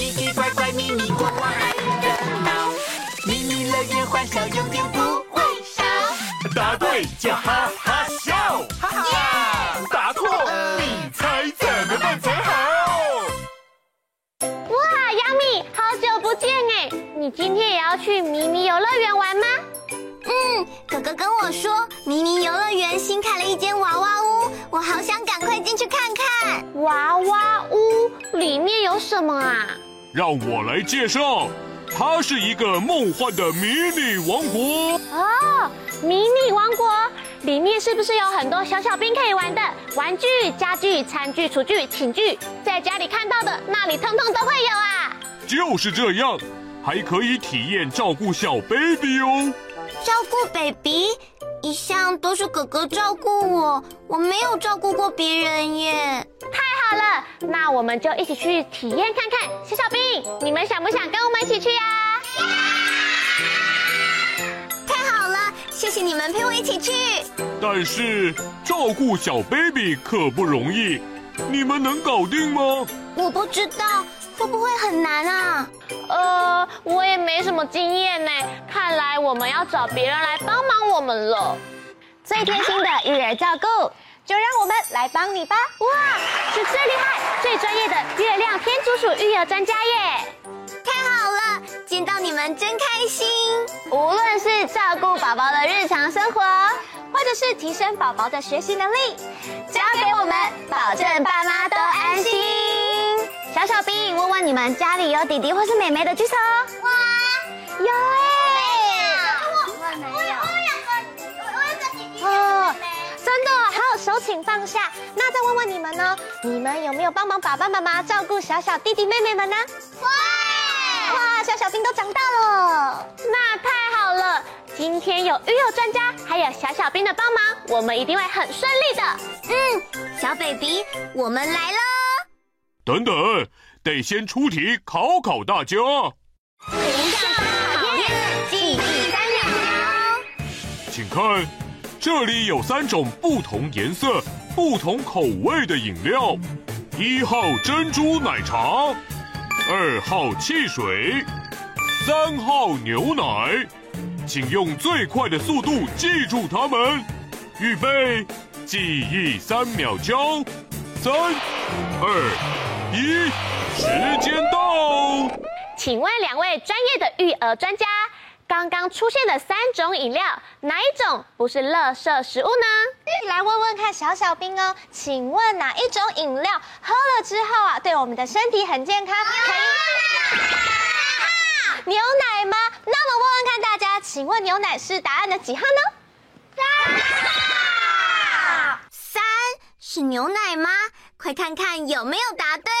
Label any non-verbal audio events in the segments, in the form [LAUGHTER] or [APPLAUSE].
奇奇怪怪秘密国王爱热闹，秘密乐园欢笑永远不会少。答对就哈哈笑，哈哈！答错，你猜怎么办才好？哇，杨米，好久不见哎！你今天也要去秘密游乐园玩吗？嗯，哥哥跟我说，秘密游乐园新开了一间娃娃屋，我好想赶快进去看看。娃娃屋里面有什么啊？让我来介绍，它是一个梦幻的迷你王国。哦，迷你王国里面是不是有很多小小兵可以玩的玩具、家具、餐具、厨具、寝具？在家里看到的，那里通通都会有啊。就是这样，还可以体验照顾小 baby 哦。照顾 baby，一向都是哥哥照顾我，我没有照顾过别人耶。太好了，那我们就一起去体验看看。小小兵，你们想不想跟我们一起去呀？太好了，谢谢你们陪我一起去。但是照顾小 baby 可不容易，你们能搞定吗？我不知道。会不会很难啊？呃，我也没什么经验呢。看来我们要找别人来帮忙我们了。最贴心的育儿照顾，就让我们来帮你吧！哇，是最厉害、最专业的月亮天竺鼠育儿专家耶！太好了，见到你们真开心。无论是照顾宝宝的日常生活，或者是提升宝宝的学习能力，交给我们，保证爸妈都安心。小小兵，问问你们家里有弟弟或是妹妹的举手。哇，有哎！我我有我有两个，我有个弟弟，哦，真的，好，手请放下。那再问问你们呢？你们有没有帮忙爸爸妈妈照顾小小弟弟妹妹们呢？哇哇，小小兵都长大了，那太好了！今天有育儿专家，还有小小兵的帮忙，我们一定会很顺利的。嗯，小 baby，我们来了。等等，得先出题考考大家。请看，这里有三种不同颜色、不同口味的饮料：一号珍珠奶茶，二号汽水，三号牛奶。请用最快的速度记住它们。预备，记忆三秒，交。三、二。一，时间到。请问两位专业的育儿专家，刚刚出现的三种饮料，哪一种不是垃圾食物呢？来问问看小小兵哦，请问哪一种饮料喝了之后啊，对我们的身体很健康？可以。牛奶吗？那么问问看大家，请问牛奶是答案的几号呢？三。三是牛奶吗？快看看有没有答对！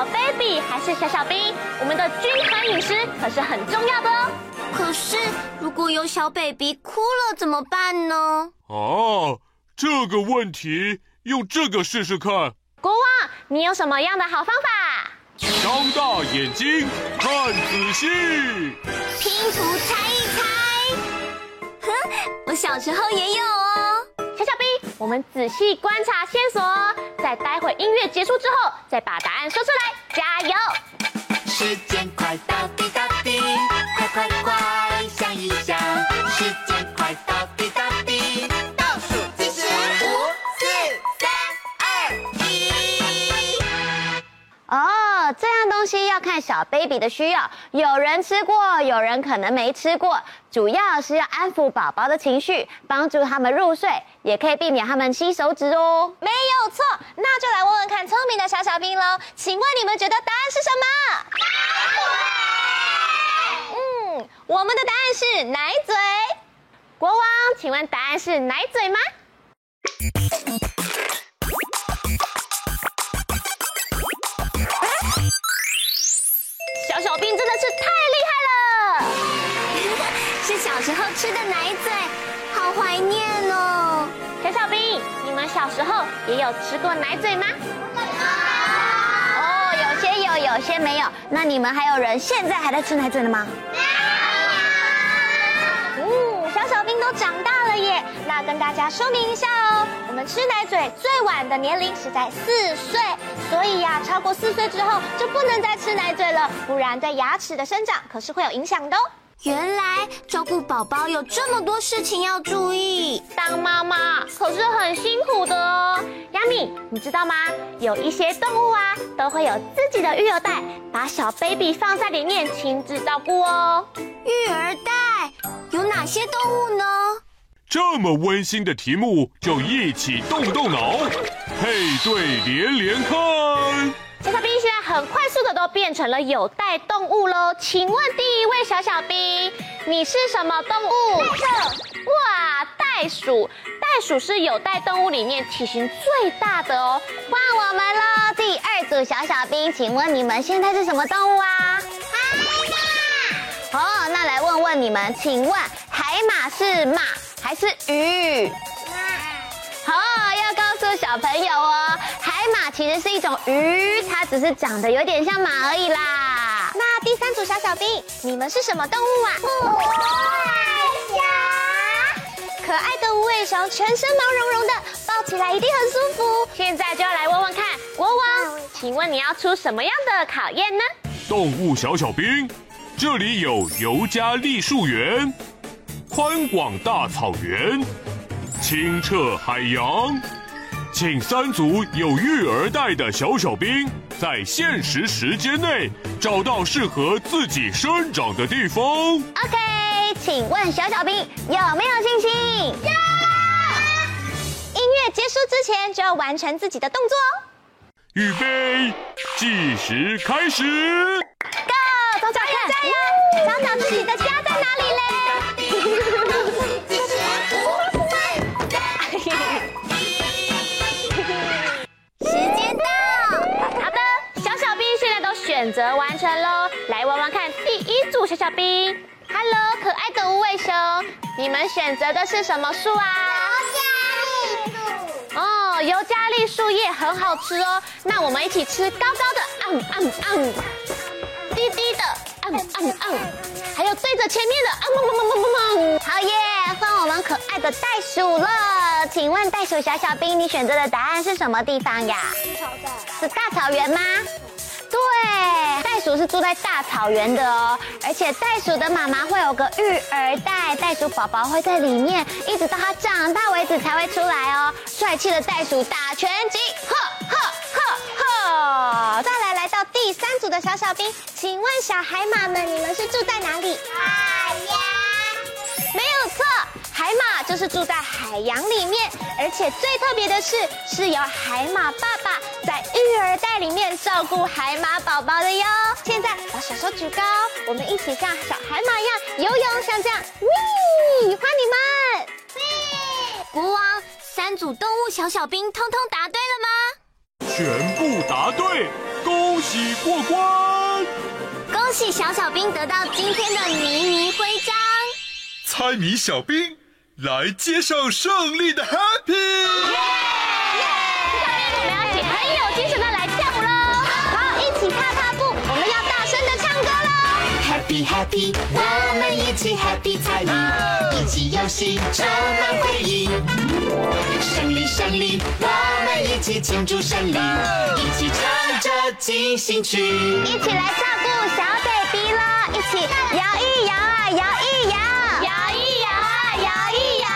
小 baby 还是小小兵，我们的均衡饮食可是很重要的哦。可是如果有小 baby 哭了怎么办呢？哦，这个问题用这个试试看。国王，你有什么样的好方法？张大眼睛看仔细，拼图猜一猜。哼 [LAUGHS] 我小时候也有我们仔细观察线索，在待会音乐结束之后，再把答案说出来，加油！时间快到滴答小 baby 的需要，有人吃过，有人可能没吃过。主要是要安抚宝宝的情绪，帮助他们入睡，也可以避免他们吸手指哦。没有错，那就来问问看聪明的小小兵喽。请问你们觉得答案是什么？嗯，我们的答案是奶嘴。国王，请问答案是奶嘴吗？小小兵真的是太厉害了。是小时候吃的奶嘴，好怀念哦！小小兵，你们小时候也有吃过奶嘴吗？哦，有些有，有些没有。那你们还有人现在还在吃奶嘴的吗？没有。嗯，小小兵都长大了耶。那跟大家说明一下哦，我们吃奶嘴最晚的年龄是在四岁，所以呀，超过四岁之后就不能再吃奶嘴了，不然对牙齿的生长可是会有影响的哦。原来照顾宝宝有这么多事情要注意，当妈妈可是很辛苦的哦。亚米，你知道吗？有一些动物啊，都会有自己的育儿袋，把小 baby 放在里面亲自照顾哦。育儿袋有哪些动物呢？这么温馨的题目，就一起动动脑，配对连连看。小小兵现在很快速的都变成了有袋动物喽，请问第一位小小兵，你是什么动物？哇，袋鼠，袋鼠是有袋动物里面体型最大的哦。换我们喽，第二组小小兵，请问你们现在是什么动物啊？海马。哦，那来问问你们，请问海马是马还是鱼？好，要告诉小朋友哦，海马其实是一种鱼，它只是长得有点像马而已啦。那第三组小小兵，你们是什么动物啊？无尾熊。可爱的无尾熊，全身毛茸茸的，抱起来一定很舒服。现在就要来问问看，国王，请问你要出什么样的考验呢？动物小小兵，这里有尤加利树园、宽广大草原。清澈海洋，请三组有育儿袋的小小兵在限时时间内找到适合自己生长的地方。OK，请问小小兵有没有信心？有。音乐结束之前就要完成自己的动作哦。预备，计时开始。Go，找找看，找找自己的家在哪里嘞？选择完成喽，来玩玩看第一组小小兵。Hello，可爱的无尾熊，你们选择的是什么树啊？尤加利树。哦，尤加利树叶很好吃哦。那我们一起吃高高的，嗯嗯嗯，低低的，嗯嗯嗯，还有对着前面的，嗯嗯嗯嗯嗯嗯。好耶，换我们可爱的袋鼠了。请问袋鼠小小兵，你选择的答案是什么地方呀？是大草原吗？对，袋鼠是住在大草原的哦，而且袋鼠的妈妈会有个育儿袋，袋鼠宝宝会在里面，一直到它长大为止才会出来哦。帅气的袋鼠打拳击，呵呵呵呵。再来第三组的小小兵，请问小海马们，你们是住在哪里？海洋。没有错。海马就是住在海洋里面，而且最特别的是，是由海马爸爸在育儿袋里面照顾海马宝宝的哟。现在把手手举高，我们一起像小海马一样游泳，像这样，喂，欢你们！喂，国王，三组动物小小兵通通答对了吗？全部答对，恭喜过关！恭喜小小兵得到今天的迷你徽章。猜谜小兵。来接受胜利的 Happy！耶！我们要一起很有精神的来跳舞喽！好，一起踏！Happy Happy，我们一起 Happy 猜谜，一起游戏充满回忆。胜利胜利，我们一起庆祝胜利，一起唱着进行曲，一起来照顾小 baby 啦！一起摇一摇啊，摇一摇，摇一摇啊，摇一摇。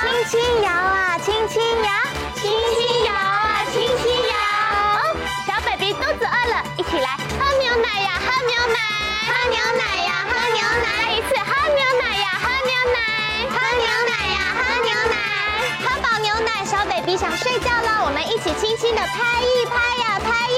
轻轻摇啊，轻轻摇，轻轻我们一起轻轻的拍一拍呀，拍一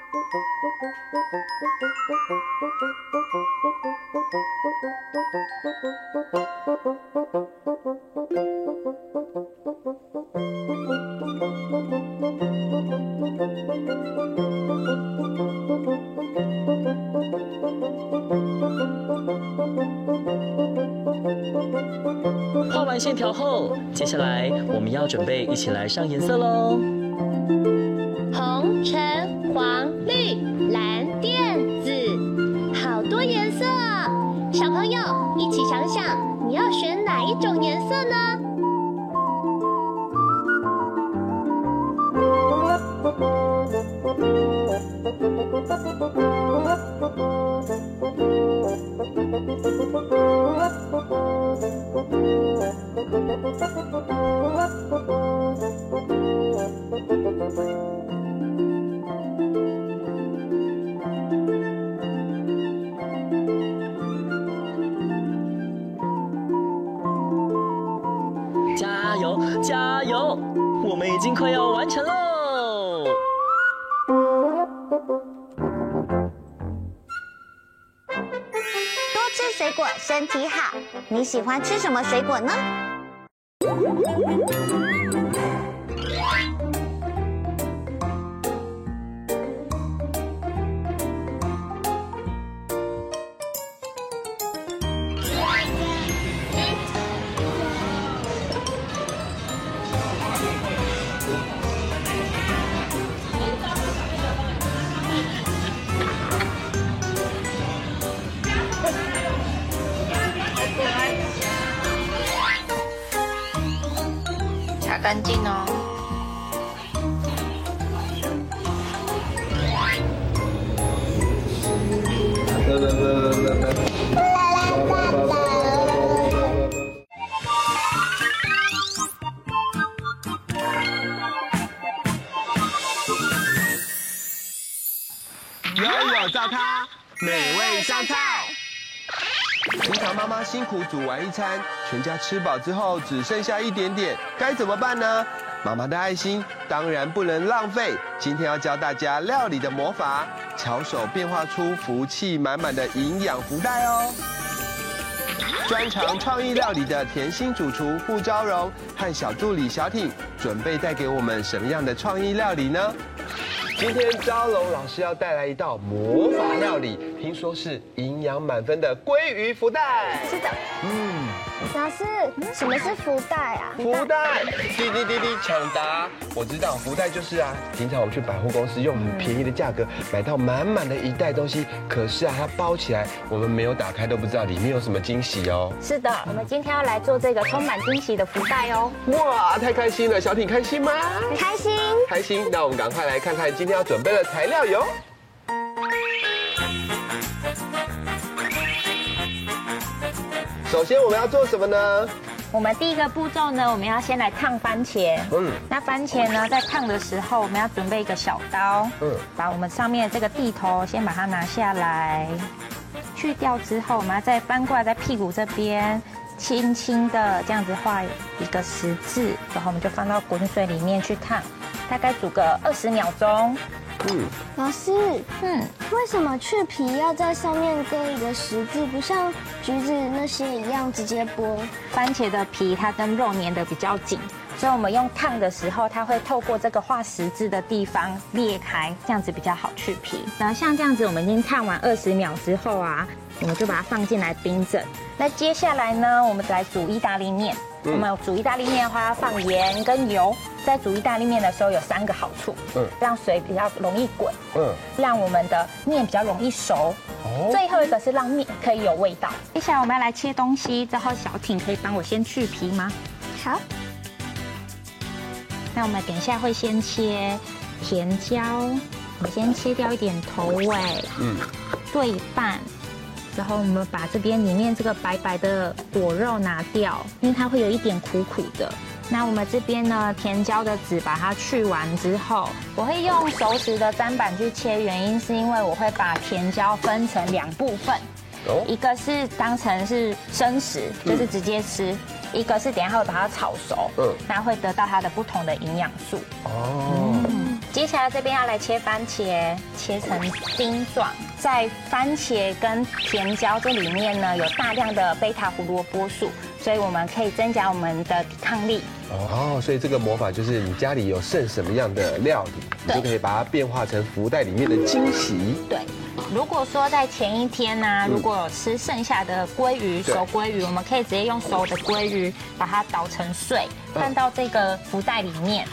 画完线条后，接下来我们要准备一起来上颜色喽。红、橙、黄、蓝、靛、紫，好多颜色。小朋友一起想想，你要选哪一种颜色呢？加油！我们已经快要完成喽。多吃水果身体好，你喜欢吃什么水果呢？干净哦。辛苦煮完一餐，全家吃饱之后只剩下一点点，该怎么办呢？妈妈的爱心当然不能浪费。今天要教大家料理的魔法，巧手变化出福气满满的营养福袋哦。专长创意料理的甜心主厨傅昭荣和小助理小挺，准备带给我们什么样的创意料理呢？今天昭荣老师要带来一道魔法料理，听说是营养满分的鲑鱼福袋。是的，嗯，老师，什么是福袋啊？福袋，滴滴滴滴抢答，我知道福袋就是啊，平常我们去百货公司用很便宜的价格买到满满的一袋东西，可是啊，它包起来我们没有打开都不知道里面有什么惊喜哦。是的，我们今天要来做这个充满惊喜的福袋哦。哇，太开心了，小挺开心吗？开心。开心，那我们赶快来看看今天要准备的材料有。首先我们要做什么呢？我们第一个步骤呢，我们要先来烫番茄。嗯，那番茄呢，在烫的时候，我们要准备一个小刀。嗯，把我们上面这个地头先把它拿下来，去掉之后，我们要再翻过来，在屁股这边轻轻的这样子画一个十字，然后我们就放到滚水里面去烫，大概煮个二十秒钟。嗯，老师，嗯，为什么去皮要在上面割一个十字，不像橘子那些一样直接剥？番茄的皮它跟肉粘得比较紧，所以我们用烫的时候，它会透过这个画十字的地方裂开，这样子比较好去皮。那像这样子，我们已经烫完二十秒之后啊，我们就把它放进来冰镇。那接下来呢，我们来煮意大利面。我们煮意大利面的话，要放盐跟油。在煮意大利面的时候，有三个好处。嗯，让水比较容易滚。嗯，让我们的面比较容易熟。哦，最后一个是让面可以有味道。接下来我们要来切东西，之后小挺可以帮我先去皮吗？好。那我们等一下会先切甜椒，我们先切掉一点头尾，嗯，对半。然后，我们把这边里面这个白白的果肉拿掉，因为它会有一点苦苦的。那我们这边呢，甜椒的籽把它去完之后，我会用熟食的砧板去切，原因是因为我会把甜椒分成两部分，一个是当成是生食，就是直接吃；一个是等一下会把它炒熟，嗯，那会得到它的不同的营养素。哦。接下来这边要来切番茄，切成丁状。在番茄跟甜椒这里面呢，有大量的贝塔胡萝卜素，所以我们可以增加我们的抵抗力。哦，所以这个魔法就是你家里有剩什么样的料理，你就可以把它变化成福袋里面的惊喜。对，如果说在前一天呢、啊，如果有吃剩下的鲑鱼、熟鲑鱼，我们可以直接用熟的鲑鱼把它捣成碎，放到这个福袋里面。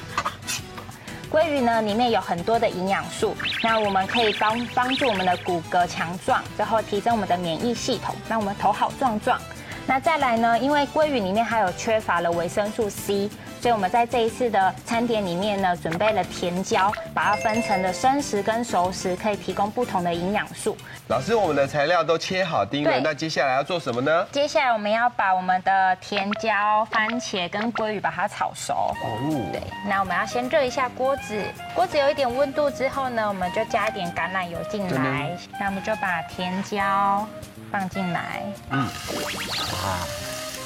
鲑鱼呢，里面有很多的营养素，那我们可以帮帮助我们的骨骼强壮，然后提升我们的免疫系统，让我们头好壮壮。那再来呢，因为鲑鱼里面还有缺乏了维生素 C。所以我们在这一次的餐点里面呢，准备了甜椒，把它分成了生食跟熟食，可以提供不同的营养素。老师，我们的材料都切好丁了，那接下来要做什么呢？接下来我们要把我们的甜椒、番茄跟鲑鱼把它炒熟。哦。对，那我们要先热一下锅子，锅子有一点温度之后呢，我们就加一点橄榄油进来。那我们就把甜椒放进来。嗯。哇，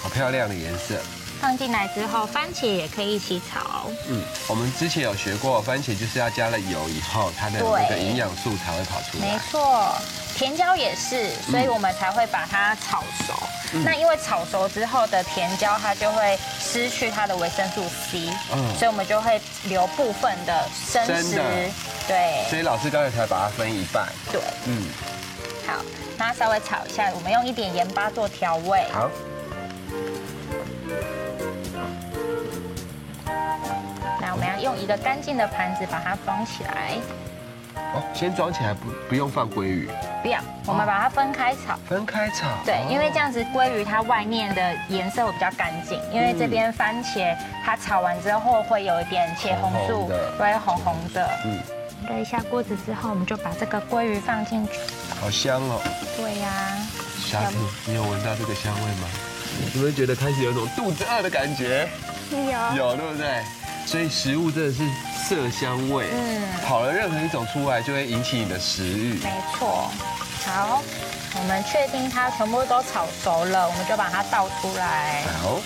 好漂亮的颜色。放进来之后，番茄也可以一起炒。嗯，我们之前有学过，番茄就是要加了油以后，它的那个营养素才会跑出来。没错，甜椒也是，所以我们才会把它炒熟。嗯、那因为炒熟之后的甜椒，它就会失去它的维生素 C，嗯，所以我们就会留部分的生食。的对。所以老师刚才才把它分一半。对。嗯。好，那稍微炒一下，我们用一点盐巴做调味。好。们要用一个干净的盘子把它装起来。哦，先装起来不不用放鲑鱼？不要，我们把它分开炒。分开炒。对，因为这样子鲑鱼它外面的颜色会比较干净，因为这边番茄它炒完之后会有一点茄红素，会红红的。嗯。热一下锅子之后，我们就把这个鲑鱼放进去。好香哦。对呀。夏婷，你有闻到这个香味吗？有没有觉得开始有种肚子饿的感觉？有。有，对不对？所以食物真的是色香味，嗯，跑了任何一种出来，就会引起你的食欲。没错，好，我们确定它全部都炒熟了，我们就把它倒出来。好。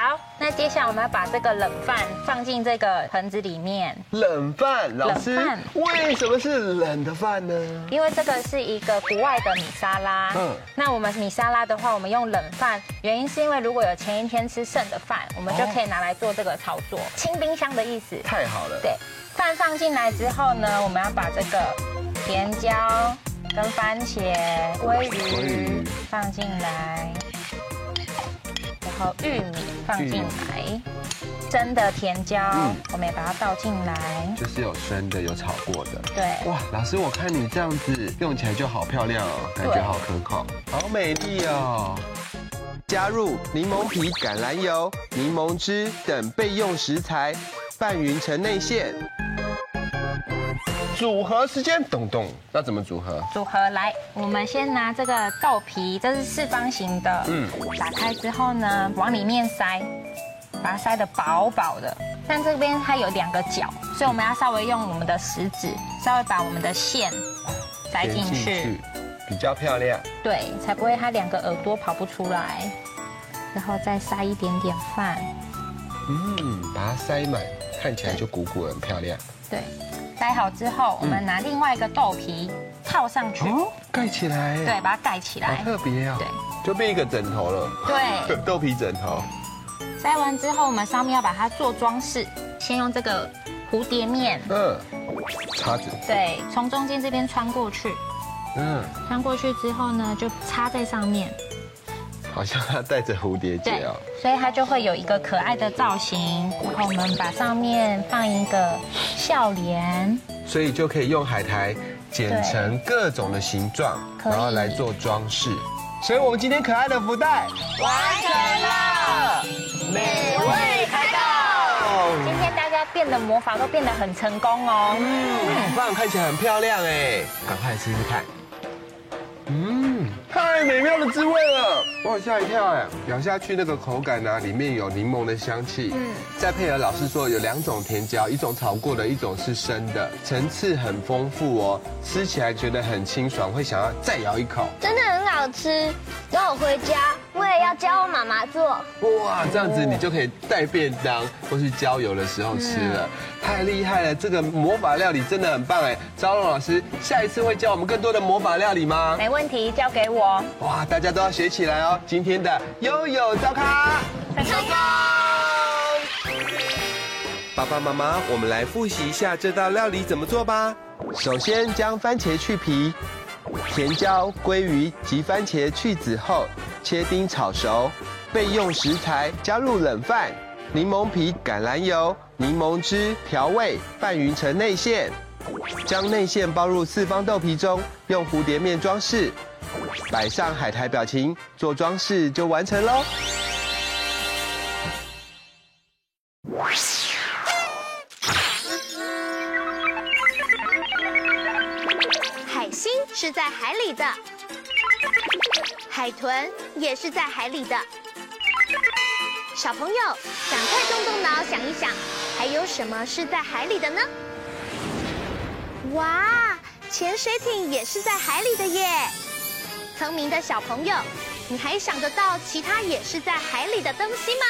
好，那接下来我们要把这个冷饭放进这个盆子里面。冷饭，老师，为什么是冷的饭呢？因为这个是一个国外的米沙拉。嗯，那我们米沙拉的话，我们用冷饭，原因是因为如果有前一天吃剩的饭，我们就可以拿来做这个操作，清冰箱的意思。太好了。对，饭放进来之后呢，我们要把这个甜椒跟番茄、鲑鱼放进来。和玉米放进来，生的甜椒，嗯、我们也把它倒进来，就是有生的，有炒过的。对，哇，老师，我看你这样子用起来就好漂亮哦，感觉好可口，好美丽哦。加入柠檬皮、橄榄油、柠檬汁等备用食材，拌匀成内馅。组合时间，咚咚，那怎么组合？组合来，我们先拿这个豆皮，这是四方形的，嗯，打开之后呢，往里面塞，把它塞得饱饱的。但这边它有两个角，所以我们要稍微用我们的食指，稍微把我们的线塞进去，比较漂亮。对，才不会它两个耳朵跑不出来。然后再塞一点点饭，嗯，把它塞满，看起来就鼓鼓的，很漂亮。对。塞好之后，我们拿另外一个豆皮套上去，哦，盖起来，对，把它盖起来，好特别哦，对，就变一个枕头了，对，[LAUGHS] 豆皮枕头。塞完之后，我们上面要把它做装饰，先用这个蝴蝶面，嗯，叉子，对，从中间这边穿过去，嗯，穿过去之后呢，就插在上面。好像它带着蝴蝶结哦，所以它就会有一个可爱的造型。然后我们把上面放一个笑脸，所以就可以用海苔剪成各种的形状，然后来做装饰。所以我们今天可爱的福袋完成了，美味开动。今天大家变的魔法都变得很成功哦，嗯，很棒，看起来很漂亮哎，赶快来试试看。最美妙的滋味了，我吓一跳哎！咬下去那个口感呢、啊，里面有柠檬的香气，嗯，再配合老师说有两种甜椒，一种炒过的，一种是生的，层次很丰富哦，吃起来觉得很清爽，会想要再咬一口，真的很好吃。等我回家，我也要教我妈妈做。哇，这样子你就可以带便当或是郊游的时候吃了，太厉害了！这个魔法料理真的很棒哎，昭蓉老师，下一次会教我们更多的魔法料理吗？没问题，交给我。哇，大家都要学起来哦！今天的悠悠早咖，成功！爸爸妈妈，我们来复习一下这道料理怎么做吧。首先将番茄去皮。甜椒、鲑鱼及番茄去籽后，切丁炒熟。备用食材加入冷饭、柠檬皮、橄榄油、柠檬汁调味，拌匀成内馅。将内馅包入四方豆皮中，用蝴蝶面装饰，摆上海苔表情做装饰就完成喽。的，海豚也是在海里的。小朋友，赶快动动脑想一想，还有什么是在海里的呢？哇，潜水艇也是在海里的耶！聪明的小朋友，你还想得到其他也是在海里的东西吗？